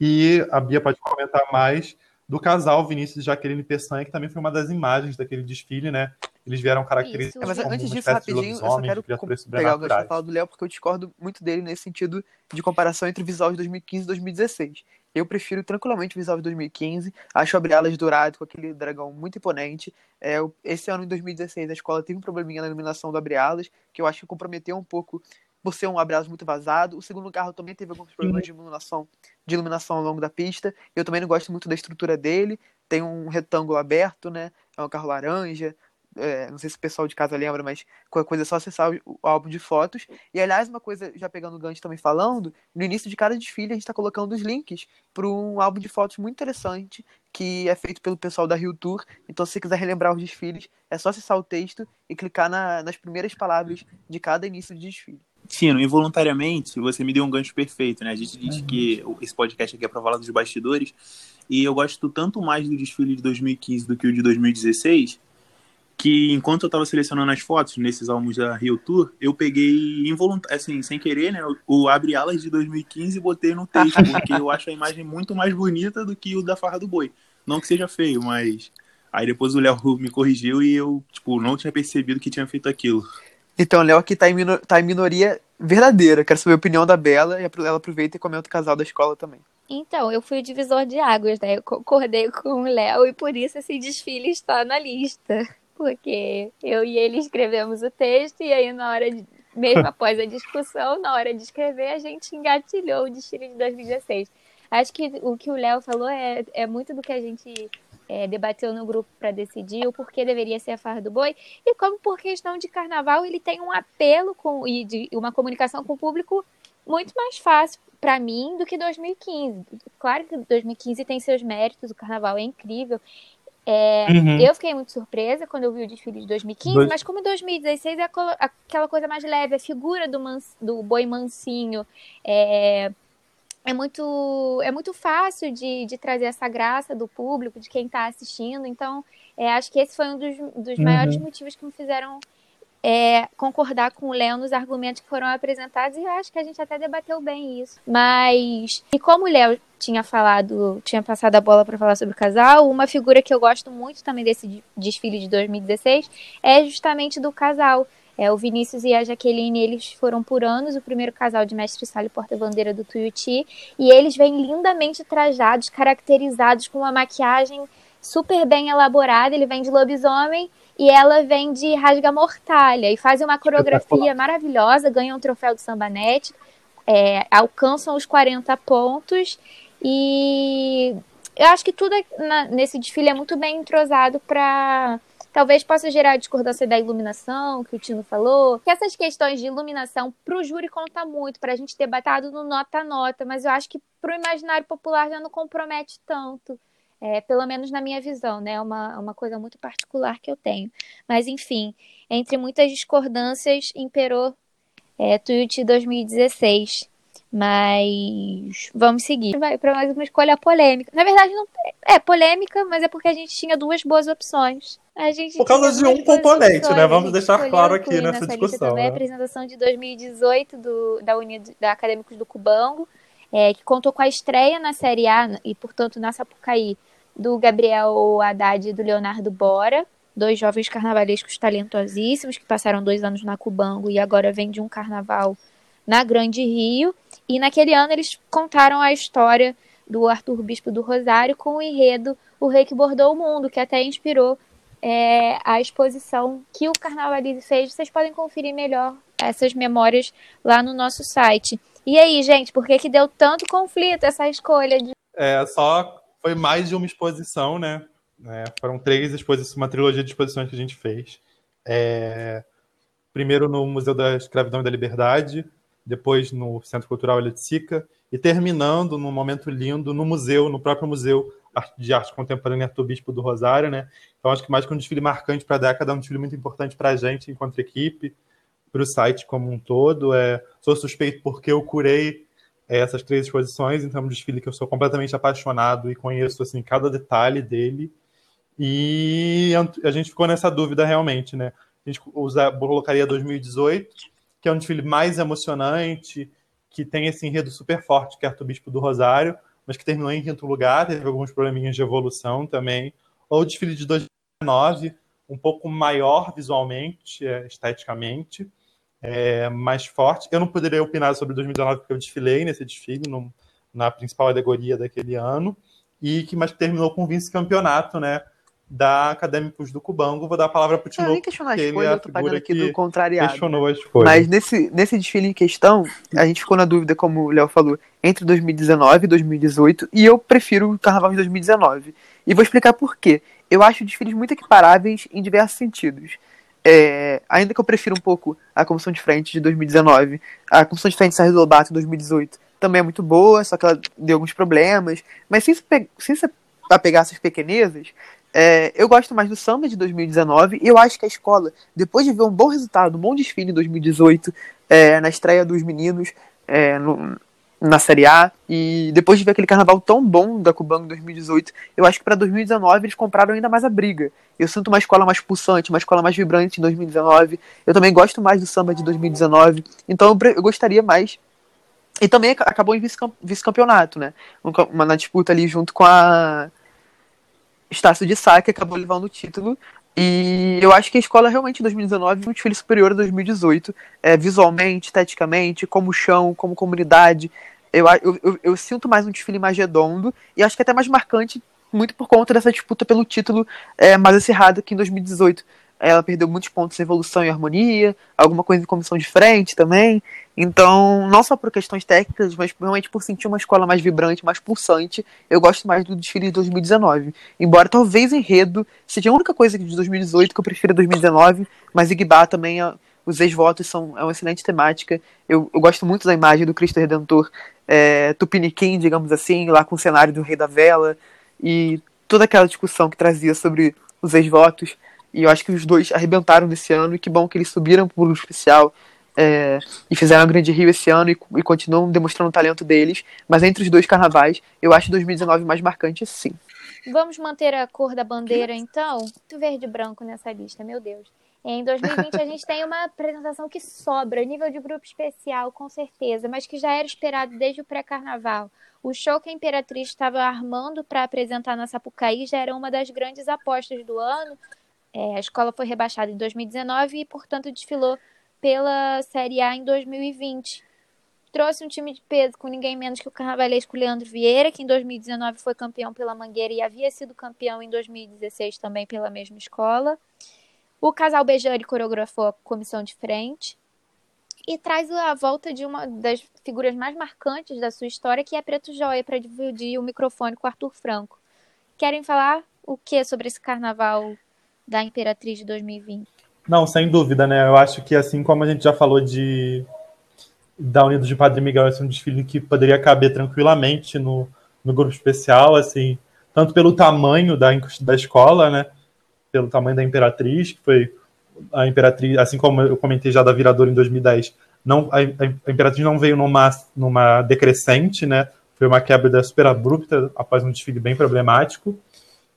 E a Bia pode comentar mais do casal Vinícius e Jaqueline Peçanha, que também foi uma das imagens daquele desfile, né? Eles vieram caracterizados Isso. mas como antes uma disso, rapidinho, eu só quero pegar o gancho da fala do Léo, porque eu discordo muito dele nesse sentido de comparação entre o visual de 2015 e 2016. Eu prefiro tranquilamente o visual de 2015. Acho o Abre Alas Dourado com aquele dragão muito imponente. É, esse ano, em 2016, a escola teve um probleminha na iluminação do Abre Alas, que eu acho que comprometeu um pouco por ser um Abre Alas muito vazado. O segundo carro também teve alguns problemas de iluminação, de iluminação ao longo da pista. Eu também não gosto muito da estrutura dele. Tem um retângulo aberto, né? É um carro laranja. É, não sei se o pessoal de casa lembra, mas qualquer coisa é só acessar o, o álbum de fotos. E aliás, uma coisa, já pegando o gancho também falando, no início de cada desfile a gente está colocando os links para um álbum de fotos muito interessante que é feito pelo pessoal da Rio Tour. Então, se você quiser relembrar os desfiles, é só acessar o texto e clicar na- nas primeiras palavras de cada início de desfile. Tino, involuntariamente, você me deu um gancho perfeito, né? A gente diz que o- esse podcast aqui é pra falar dos bastidores, e eu gosto tanto mais do desfile de 2015 do que o de 2016, que enquanto eu tava selecionando as fotos nesses álbuns da Rio Tour, eu peguei involuntário, assim, sem querer, né, o Abre Alas de 2015 e botei no texto, porque eu acho a imagem muito mais bonita do que o da Farra do Boi. Não que seja feio, mas aí depois o Léo me corrigiu e eu, tipo, não tinha percebido que tinha feito aquilo. Então, o Léo aqui tá em, minor... tá em minoria verdadeira. Quero saber a opinião da Bela e ela aproveita e comenta o casal da escola também. Então, eu fui o divisor de águas, né? Eu concordei com o Léo e por isso esse desfile está na lista. Porque eu e ele escrevemos o texto e aí na hora de, mesmo após a discussão, na hora de escrever, a gente engatilhou o desfile de 2016. Acho que o que o Léo falou é, é muito do que a gente é, debateu no grupo para decidir o porquê deveria ser a farra do boi e como por questão de carnaval ele tem um apelo com e de uma comunicação com o público muito mais fácil para mim do que 2015. Claro que 2015 tem seus méritos, o carnaval é incrível. É, uhum. Eu fiquei muito surpresa quando eu vi o desfile de 2015, Dois... mas como 2016 é aquela coisa mais leve, a figura do, mans, do boi mansinho é, é, muito, é muito fácil de, de trazer essa graça do público, de quem está assistindo. Então, é, acho que esse foi um dos, dos uhum. maiores motivos que me fizeram é, concordar com o Léo nos argumentos que foram apresentados e acho que a gente até debateu bem isso. Mas, e como o Léo tinha falado, tinha passado a bola para falar sobre o casal, uma figura que eu gosto muito também desse desfile de 2016 é justamente do casal. É, o Vinícius e a Jaqueline, eles foram por anos o primeiro casal de mestre sala porta-bandeira do Tuiuti, e eles vêm lindamente trajados, caracterizados com uma maquiagem super bem elaborada, ele vem de lobisomem e ela vem de Rasga Mortalha e fazem uma coreografia maravilhosa, ganham um troféu do Sambanete, é, alcançam os 40 pontos e eu acho que tudo na, nesse desfile é muito bem entrosado para talvez possa gerar discordância da iluminação, que o Tino falou. Que essas questões de iluminação para o júri conta muito, para a gente ter batado no nota a nota, mas eu acho que para o imaginário popular já não compromete tanto. É, pelo menos na minha visão, né? É uma, uma coisa muito particular que eu tenho. Mas, enfim, entre muitas discordâncias, imperou é, Tuiuti 2016. Mas vamos seguir. Vai para mais uma escolha polêmica. Na verdade, não é polêmica, mas é porque a gente tinha duas boas opções. A gente Por causa de um componente, né? Vamos deixar claro aqui nessa discussão. Também né? a apresentação de 2018 do, da União da Acadêmicos do Cubango, é, que contou com a estreia na Série A e, portanto, na Sapucaí do Gabriel Haddad e do Leonardo Bora, dois jovens carnavalescos talentosíssimos que passaram dois anos na Cubango e agora vêm de um carnaval na Grande Rio. E naquele ano eles contaram a história do Arthur Bispo do Rosário com o enredo O Rei que Bordou o Mundo, que até inspirou é, a exposição que o Carnavalize fez. Vocês podem conferir melhor essas memórias lá no nosso site. E aí, gente, por que, que deu tanto conflito essa escolha? De... É, só foi mais de uma exposição, né? É, foram três exposições, uma trilogia de exposições que a gente fez. É, primeiro no Museu da Escravidão e da Liberdade, depois no Centro Cultural Elitzica, e terminando num momento lindo no museu, no próprio Museu de Arte Contemporânea Arthur Bispo do Rosário, né? Então acho que mais que um desfile marcante para a década, é um desfile muito importante para a gente enquanto equipe, para o site como um todo. É, sou suspeito porque eu curei essas três exposições, então é um desfile que eu sou completamente apaixonado e conheço assim cada detalhe dele. E a gente ficou nessa dúvida realmente, né? A gente usa, colocaria 2018, que é um desfile mais emocionante, que tem esse enredo super forte, que é Arcebispo do Rosário, mas que terminou em quinto lugar, teve alguns probleminhas de evolução também. Ou o desfile de 2019, um pouco maior visualmente, é, esteticamente, é, mais forte. Eu não poderia opinar sobre 2019 porque eu desfilei nesse desfile, no, na principal alegoria daquele ano, e que mais terminou com vice-campeonato, né? Da Acadêmicos do Cubango. Vou dar a palavra para o Tinoco, porque ele é a figura aqui do contrariado. questionou a escolha. Mas nesse, nesse desfile em questão, a gente ficou na dúvida, como o Léo falou, entre 2019 e 2018, e eu prefiro o Carnaval de 2019. E vou explicar por quê. Eu acho desfiles muito equiparáveis em diversos sentidos. É, ainda que eu prefira um pouco a comissão de frente de 2019, a comissão de frente de Sérgio Lobato em 2018 também é muito boa, só que ela deu alguns problemas. Mas sem se, sem se apegar essas pequenezas, é, eu gosto mais do samba de 2019 e eu acho que a escola, depois de ver um bom resultado, um bom desfile em 2018, é, na estreia dos meninos, é, no, na Série A. E depois de ver aquele carnaval tão bom da Cubango em 2018, eu acho que para 2019 eles compraram ainda mais a briga. Eu sinto uma escola mais pulsante, uma escola mais vibrante em 2019. Eu também gosto mais do samba de 2019. Então eu, eu gostaria mais. E também acabou em vice-campeonato, né? Uma, na disputa ali junto com a Estácio de Sá, que acabou levando o título. E eu acho que a escola realmente em 2019 é um desfile superior a 2018, é, visualmente, esteticamente, como chão, como comunidade. Eu, eu, eu, eu, sinto mais um desfile mais redondo e acho que até mais marcante, muito por conta dessa disputa pelo título é, mais acirrada que em 2018 ela perdeu muitos pontos em evolução e harmonia, alguma coisa em comissão de frente também. Então, não só por questões técnicas, mas realmente por sentir uma escola mais vibrante, mais pulsante, eu gosto mais do desfile de 2019. Embora talvez enredo seja a única coisa de 2018 que eu prefiro 2019, mas Igbá também, os ex-votos são é uma excelente temática. Eu, eu gosto muito da imagem do Cristo Redentor é, tupiniquim, digamos assim, lá com o cenário do Rei da Vela, e toda aquela discussão que trazia sobre os ex-votos. E eu acho que os dois arrebentaram nesse ano, e que bom que eles subiram para o especial é, e fizeram a Grande Rio esse ano e, e, continuam demonstrando o talento deles. Mas entre os dois carnavais, eu acho 2019 mais marcante, sim. Vamos manter a cor da bandeira, então? Muito verde e branco nessa lista, meu Deus. Em 2020 a gente tem uma apresentação que sobra, nível de grupo especial, com certeza, mas que já era esperado desde o pré-carnaval. O show que a Imperatriz estava armando para apresentar na Sapucaí já era uma das grandes apostas do ano, é, a escola foi rebaixada em 2019 e, portanto, desfilou pela Série A em 2020. Trouxe um time de peso com ninguém menos que o carnavalesco Leandro Vieira, que em 2019 foi campeão pela Mangueira e havia sido campeão em 2016 também pela mesma escola. O casal Bejani coreografou a comissão de frente e traz a volta de uma das figuras mais marcantes da sua história, que é Preto Joia, para dividir o microfone com Arthur Franco. Querem falar o que sobre esse carnaval da Imperatriz de 2020. Não, sem dúvida, né? Eu acho que assim como a gente já falou de da Unidos de Padre Miguel, esse é um desfile que poderia caber tranquilamente no, no grupo especial, assim, tanto pelo tamanho da, da escola, né? Pelo tamanho da Imperatriz, que foi a Imperatriz, assim como eu comentei já da Viradora em 2010, não, a, a Imperatriz não veio numa, numa decrescente, né? Foi uma quebra super abrupta após um desfile bem problemático.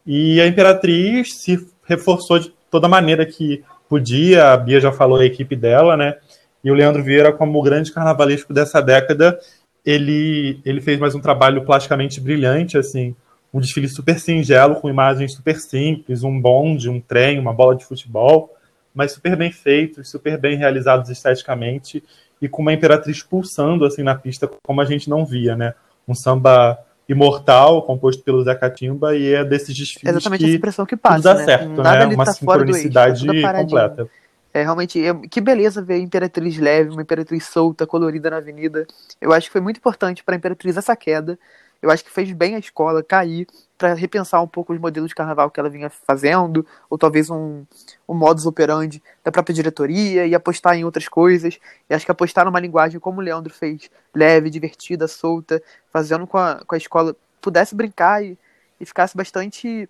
E a Imperatriz se reforçou de toda maneira que podia. A Bia já falou a equipe dela, né? E o Leandro Vieira, como o grande carnavalesco dessa década, ele, ele fez mais um trabalho plasticamente brilhante, assim, um desfile super singelo, com imagens super simples, um bonde, um trem, uma bola de futebol, mas super bem feitos, super bem realizados esteticamente e com uma imperatriz pulsando assim na pista como a gente não via, né? Um samba imortal, composto pelo Zé Catimba, e é desses desfiles Exatamente que essa impressão que passa, dá né? certo, Nada né? Uma tá do eixo, sincronicidade tá completa. É realmente é, que beleza ver a Imperatriz leve, uma Imperatriz solta, colorida na avenida. Eu acho que foi muito importante para a Imperatriz essa queda. Eu acho que fez bem a escola cair para repensar um pouco os modelos de carnaval que ela vinha fazendo, ou talvez um, um modus operandi da própria diretoria e apostar em outras coisas. E acho que apostar numa linguagem como o Leandro fez, leve, divertida, solta, fazendo com a, com a escola pudesse brincar e, e ficasse bastante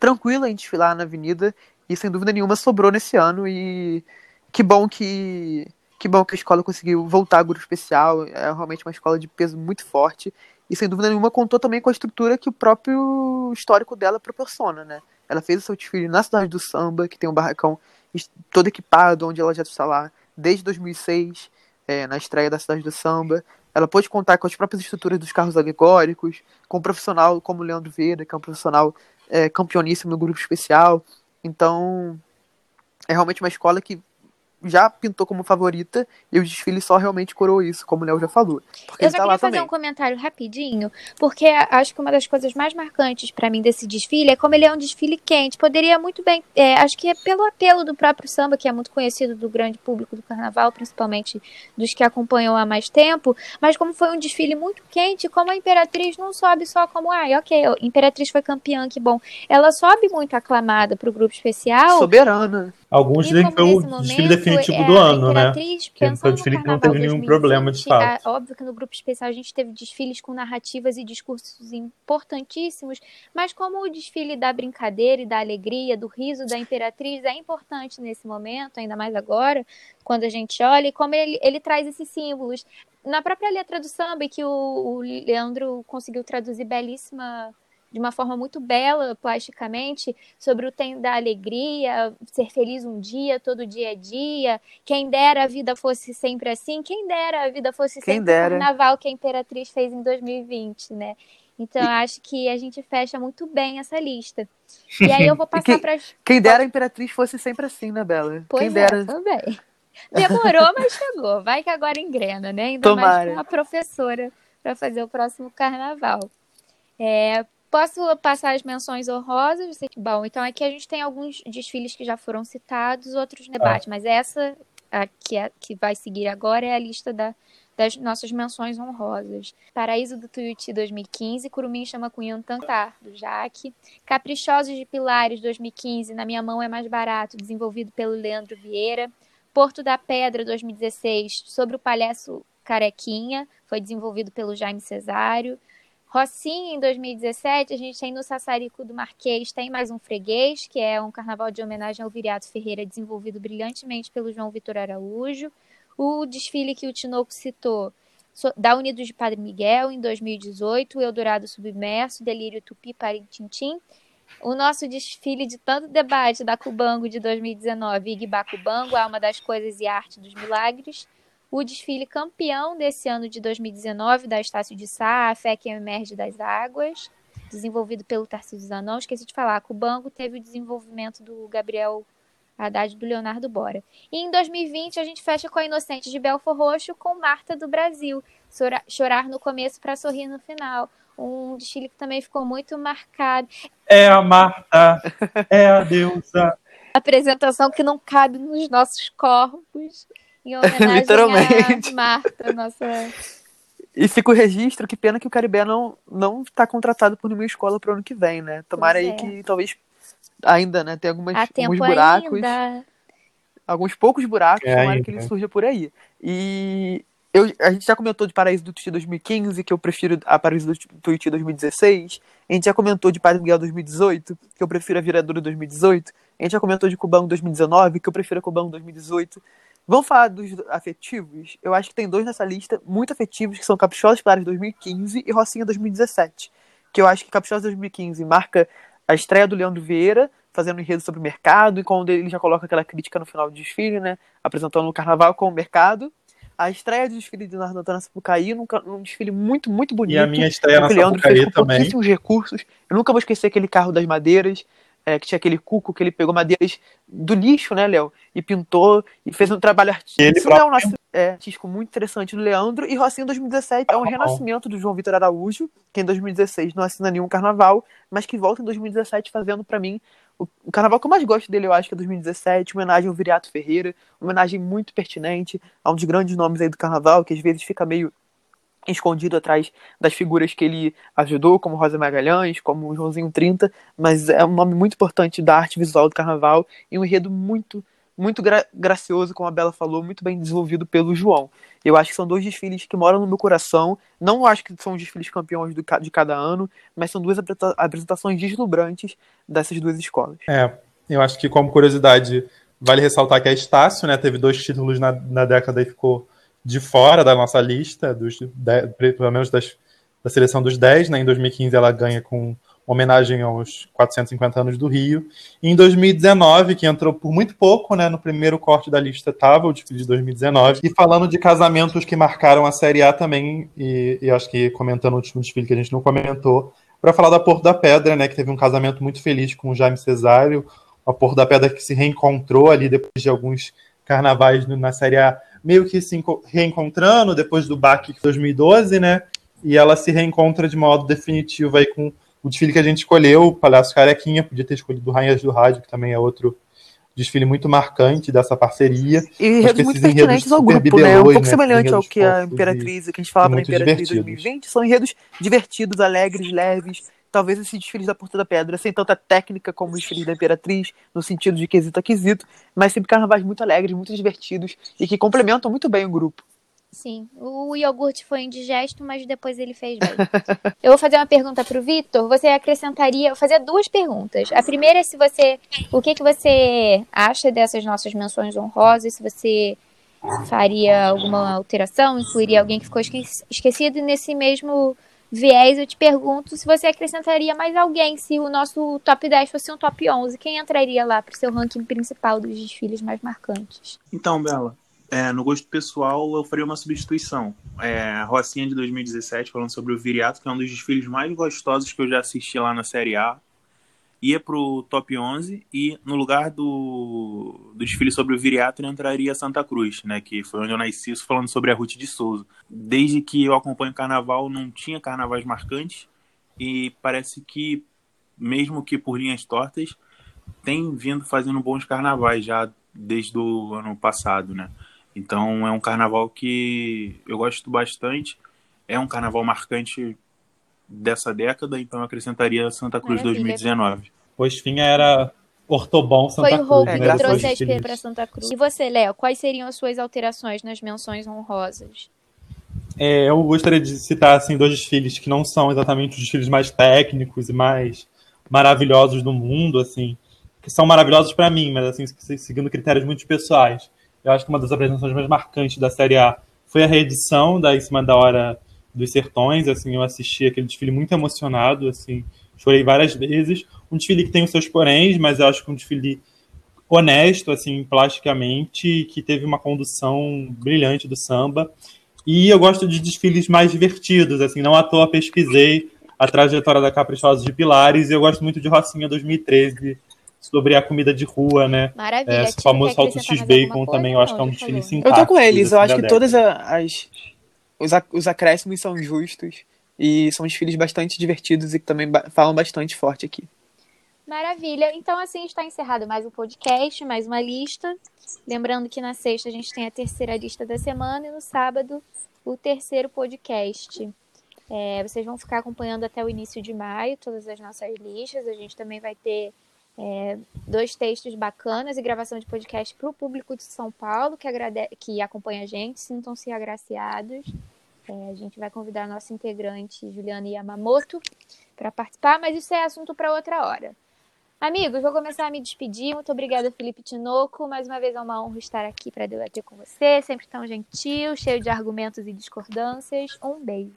tranquila em desfilar na avenida. E sem dúvida nenhuma sobrou nesse ano. E que bom que que bom que a escola conseguiu voltar ao grupo especial. É realmente uma escola de peso muito forte e sem dúvida nenhuma contou também com a estrutura que o próprio histórico dela proporciona né ela fez o seu desfile na cidade do samba que tem um barracão todo equipado onde ela já está lá desde 2006 é, na estreia da cidade do samba ela pôde contar com as próprias estruturas dos carros alegóricos, com um profissional como o Leandro Vieira, que é um profissional é, campeoníssimo no grupo especial. Então, é realmente uma escola que já pintou como favorita e o desfile só realmente coroou isso, como o Léo já falou. Eu só tá queria fazer também. um comentário rapidinho, porque acho que uma das coisas mais marcantes para mim desse desfile é como ele é um desfile quente. Poderia muito bem, é, acho que é pelo apelo do próprio samba, que é muito conhecido do grande público do carnaval, principalmente dos que acompanham há mais tempo, mas como foi um desfile muito quente, como a Imperatriz não sobe só como, ai, ah, ok, a Imperatriz foi campeã, que bom. Ela sobe muito aclamada pro grupo especial. Soberana. Alguns dizem que foi o desfile definitivo é, do ano, né? Que foi o desfile que não teve nenhum 2020, problema de fato. É, óbvio que no grupo especial a gente teve desfiles com narrativas e discursos importantíssimos, mas como o desfile da brincadeira e da alegria, do riso da Imperatriz é importante nesse momento, ainda mais agora, quando a gente olha, e como ele, ele traz esses símbolos na própria letra do samba, que o, o Leandro conseguiu traduzir belíssima de uma forma muito bela, plasticamente, sobre o tempo da alegria, ser feliz um dia, todo dia a dia. Quem dera a vida fosse sempre assim, quem dera a vida fosse Quem sempre dera. o carnaval que a Imperatriz fez em 2020, né? Então, eu acho que a gente fecha muito bem essa lista. E aí eu vou passar para. Quem dera a Imperatriz fosse sempre assim, né, Bela? Pois Quem é, dera. também. Demorou, mas chegou. Vai que agora engrena, né? Ainda mais Tomara. com a professora para fazer o próximo carnaval. É, posso passar as menções honrosas? Bom, então aqui a gente tem alguns desfiles que já foram citados, outros no debate, mas essa a que, é- que vai seguir agora é a lista da- das nossas menções honrosas. Paraíso do Tuiuti 2015, Curumim Chama Cunhã Tantar, do Jaque. Caprichosos de Pilares 2015, Na Minha Mão é Mais Barato, desenvolvido pelo Leandro Vieira. Porto da Pedra 2016, sobre o palhaço Carequinha, foi desenvolvido pelo Jaime Cesário. Rocinha, em 2017, a gente tem no Sassarico do Marquês, tem mais um freguês, que é um carnaval de homenagem ao Viriato Ferreira, desenvolvido brilhantemente pelo João Vitor Araújo. O desfile que o Tinoco citou, da Unidos de Padre Miguel, em 2018, o Eldorado Submerso, Delírio Tupi, Parintintim. O nosso desfile de tanto debate da Cubango de 2019, Igba Cubango, Alma das Coisas e Arte dos Milagres. O desfile campeão desse ano de 2019, da Estácio de Sá, A Fé que Emerge das Águas, desenvolvido pelo Tarcísio Zanon. Esqueci de falar, Cubango teve o desenvolvimento do Gabriel Haddad e do Leonardo Bora. E em 2020 a gente fecha com a Inocente de Belfor Roxo com Marta do Brasil, Chora- Chorar no começo para sorrir no final. Um desfile que também ficou muito marcado. É a Marta, é a deusa. Apresentação que não cabe nos nossos corpos. Em homenagem Literalmente. a Marta, nossa. E fica o registro, que pena que o Caribe não, não tá contratado por nenhuma escola pro ano que vem, né? Tomara Pois aí é. que talvez ainda, né, tenha algumas, alguns buracos. ainda. alguns poucos buracos, É, tomara ainda. que ele surja por aí. E eu, a gente já comentou de Paraíso do Tuti 2015, que eu prefiro a Paraíso do Tuti 2016. A gente já comentou de Padre Miguel 2018, que eu prefiro a Viradouro 2018. A gente já comentou de Cubão 2019, que eu prefiro a Cubão 2018. Vamos falar dos afetivos? Eu acho que tem dois nessa lista muito afetivos, que são Caprichosos Claros 2015 e Rocinha 2017. Que eu acho que Caprichosos 2015 marca a estreia do Leandro Vieira, fazendo um enredo sobre o mercado, e quando ele já coloca aquela crítica no final do desfile, né? Apresentando o carnaval com o mercado. A estreia do desfile de Nardantana Sapucaí, num, num desfile muito, muito bonito. E a minha estreia na o Leandro fez Sapucaí com também. pouquíssimos recursos. Eu nunca vou esquecer aquele carro das madeiras, é, que tinha aquele cuco que ele pegou madeiras do lixo, né, Léo? E pintou e fez um trabalho artístico. Ele Isso é um nosso é, artístico muito interessante do Leandro. E Rocinha 2017 é um renascimento do João Vitor Araújo, que em 2016 não assina nenhum carnaval, mas que volta em 2017 fazendo pra mim o, o carnaval que eu mais gosto dele, eu acho que é 2017, homenagem ao Viriato Ferreira, homenagem muito pertinente a um dos grandes nomes aí do carnaval, que às vezes fica meio escondido atrás das figuras que ele ajudou, como Rosa Magalhães, como Joãozinho 30, mas é um nome muito importante da arte visual do carnaval e um enredo muito, muito gra gracioso, como a Bela falou, muito bem desenvolvido pelo João. Eu acho que são dois desfiles que moram no meu coração, não acho que são desfiles campeões do de cada ano, mas são duas apresenta- apresentações deslumbrantes dessas duas escolas. É, eu acho que como curiosidade, vale ressaltar que a Estácio, né, teve dois títulos na, na década e ficou de fora da nossa lista, dos, pelo menos das, da seleção dos 10, né, em 2015 ela ganha com homenagem aos 450 anos do Rio, e em 2019, que entrou por muito pouco, né, no primeiro corte da lista estava o desfile de 2019, e falando de casamentos que marcaram a Série A também, e, e acho que comentando o último desfile que a gente não comentou, para falar da Porto da Pedra, né, que teve um casamento muito feliz com o Jaime Cesário, a Porto da Pedra que se reencontrou ali depois de alguns carnavais na Série A, meio que se enco- reencontrando depois do baque de 2012, né? E ela se reencontra de modo definitivo aí com o desfile que a gente escolheu, o Palhaço Carequinha, podia ter escolhido o Rainhas do Rádio, que também é outro desfile muito marcante dessa parceria. E enredos muito pertinentes ao grupo, né? Um bibelôs, pouco né? semelhante ao que a fofos e- Imperatriz, que a gente falava na Imperatriz divertidos. 2020, são enredos divertidos, alegres, leves. Talvez esses desfiles da Porta da Pedra, sem tanta técnica como os desfiles da Imperatriz, no sentido de quesito a quesito, mas sempre carnavais muito alegres, muito divertidos e que complementam muito bem o grupo. Sim, o iogurte foi indigesto, mas depois ele fez bem. Eu vou fazer uma pergunta pro Vitor. Você acrescentaria, vou fazer duas perguntas. A primeira é se você, o que que você acha dessas nossas menções honrosas, se você faria alguma alteração, incluiria alguém que ficou esquecido, e nesse mesmo viés eu te pergunto se você acrescentaria mais alguém, se o nosso top 10 fosse um top 11, quem entraria lá para o seu ranking principal dos desfiles mais marcantes? Então, Bela, é, no gosto pessoal, eu faria uma substituição. É, a Rocinha de 2017, falando sobre o Viriato, que é um dos desfiles mais gostosos que eu já assisti lá na Série A ia pro top 11 e no lugar do, do desfile sobre o Viriato entraria Santa Cruz, né, que foi onde eu nasci, falando sobre a Ruth de Souza. Desde que eu acompanho carnaval, não tinha carnavais marcantes e parece que, mesmo que por linhas tortas, tem vindo fazendo bons carnavais já desde o ano passado, né. Então é um carnaval que eu gosto bastante, é um carnaval marcante dessa década, então eu acrescentaria Santa Cruz Maravilha. 2019. O Esfinha era Ortobon Santa Foi Cruz. Foi o Hulk né? que trouxe a SP para Santa Cruz. E você, Léo, quais seriam as suas alterações nas menções honrosas? É, eu gostaria de citar assim, dois desfiles que não são exatamente os desfiles mais técnicos e mais maravilhosos do mundo, assim, que são maravilhosos para mim, mas assim, seguindo critérios muito pessoais. Eu acho que uma das apresentações mais marcantes da Série A foi a reedição da Em Cima da Hora dos Sertões, assim, eu assisti aquele desfile muito emocionado, assim, chorei várias vezes. Um desfile que tem os seus poréns, mas eu acho que um desfile honesto, assim, plasticamente, que teve uma condução brilhante do samba. E eu gosto de desfiles mais divertidos, assim, não à toa pesquisei a trajetória da Caprichosa de Pilares e eu gosto muito de Rocinha 2013, sobre a comida de rua, né? Maravilha. É, o famoso salto X-Bacon também, eu acho que é um desfile simpático. Eu tô com eles, eu acho que todas as, os, os acréscimos são justos e são desfiles bastante divertidos e que também falam bastante forte aqui. Maravilha. Então, assim está encerrado mais um podcast, mais uma lista. Lembrando que na sexta a gente tem a terceira lista da semana e no sábado o terceiro podcast. É, vocês vão ficar acompanhando até o início de maio todas as nossas listas. A gente também vai ter é, dois textos bacanas e gravação de podcast para o público de São Paulo que, agrade... que acompanha a gente. Sintam-se agraciados. É, a gente vai convidar a nossa integrante Juliana Yamamoto para participar, mas isso é assunto para outra hora. Amigos, vou começar a me despedir. Muito obrigada, Felipe Tinoco. Mais uma vez é uma honra estar aqui para debater com você. Sempre tão gentil, cheio de argumentos e discordâncias. Um beijo.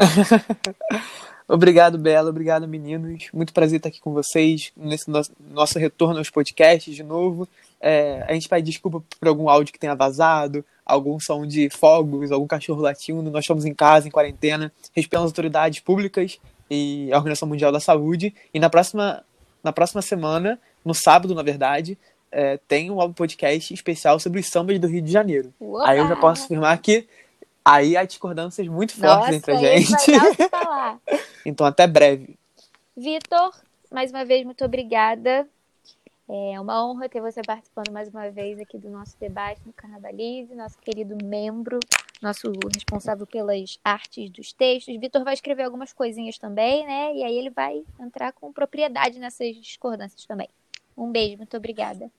Obrigado, Bela. Obrigado, meninos. Muito prazer estar aqui com vocês nesse nosso, nosso retorno aos podcasts de novo. É, a gente pede desculpa por algum áudio que tenha vazado, algum som de fogos, algum cachorro latindo. Nós estamos em casa, em quarentena, respeitando as autoridades públicas e a Organização Mundial da Saúde. E na próxima na próxima semana, no sábado, na verdade, é, tem um podcast especial sobre os sambas do Rio de Janeiro. Uau. Aí eu já posso afirmar que aí há discordâncias muito fortes Nossa, entre a gente. então, até breve. Vitor, mais uma vez, muito obrigada. É uma honra ter você participando mais uma vez aqui do nosso debate no Carnavalize, nosso querido membro, nosso responsável pelas artes dos textos. Vitor vai escrever algumas coisinhas também, né? E aí ele vai entrar com propriedade nessas discordâncias também. Um beijo, muito obrigada.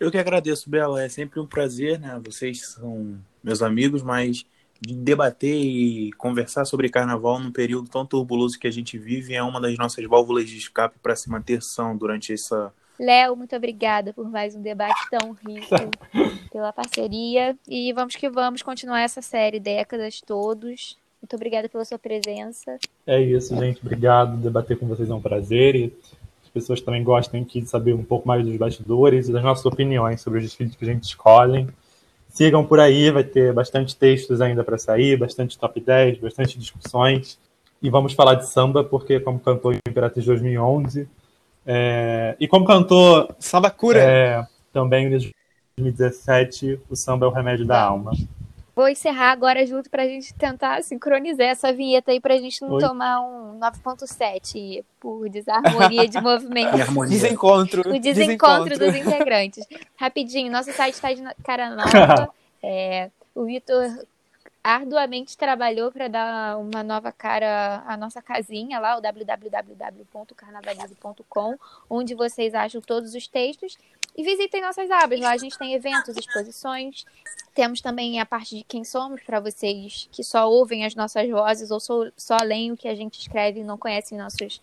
Eu que agradeço, Bela. É sempre um prazer, né? Vocês são meus amigos, mas debater e conversar sobre carnaval num período tão turbuloso que a gente vive é uma das nossas válvulas de escape para se manter são durante essa Léo, muito obrigada por mais um debate tão rico, pela parceria. E vamos que vamos continuar essa série Décadas Todos. Muito obrigada pela sua presença. É isso, gente. Obrigado. Debater com vocês é um prazer. E as pessoas também gostam aqui de saber um pouco mais dos bastidores e das nossas opiniões sobre os desfiles que a gente escolhe. Sigam por aí, vai ter bastante textos ainda para sair, bastante top 10, bastante discussões. E vamos falar de samba, porque, como cantou em Imperatriz 2011, é, e como cantou Samba Cura é, também em 2017, o samba é o remédio da alma. Vou encerrar agora junto para a gente tentar sincronizar essa vinheta aí para a gente não Oi? tomar um 9.7 por desarmonia de movimento. Desencontro. O desencontro, desencontro, dos integrantes. Rapidinho, nosso site está de cara nova. é, o Vitor arduamente trabalhou para dar uma nova cara à nossa casinha lá, o www.carnavalize.com, onde vocês acham todos os textos. E visitem nossas abas. Lá a gente tem eventos, exposições. Temos também a parte de quem somos para vocês que só ouvem as nossas vozes ou só, só leem o que a gente escreve e não conhecem nossos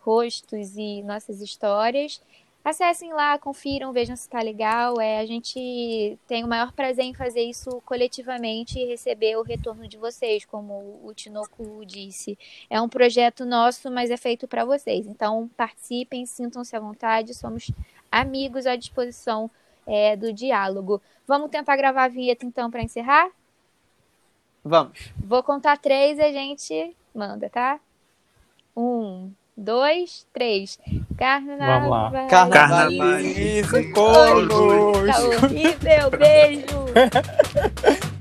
rostos e nossas histórias. Acessem lá, confiram, vejam se está legal. É, a gente tem o maior prazer em fazer isso coletivamente e receber o retorno de vocês, como o Tinoco disse. É um projeto nosso, mas é feito para vocês. Então, participem, sintam-se à vontade, somos amigos à disposição é, do diálogo. Vamos tentar gravar a vinheta então para encerrar? Vamos. Vou contar três e a gente manda, tá? Um, dois, três. Carnaval. Vamos lá. Carnavalize Tá horrível, beijo.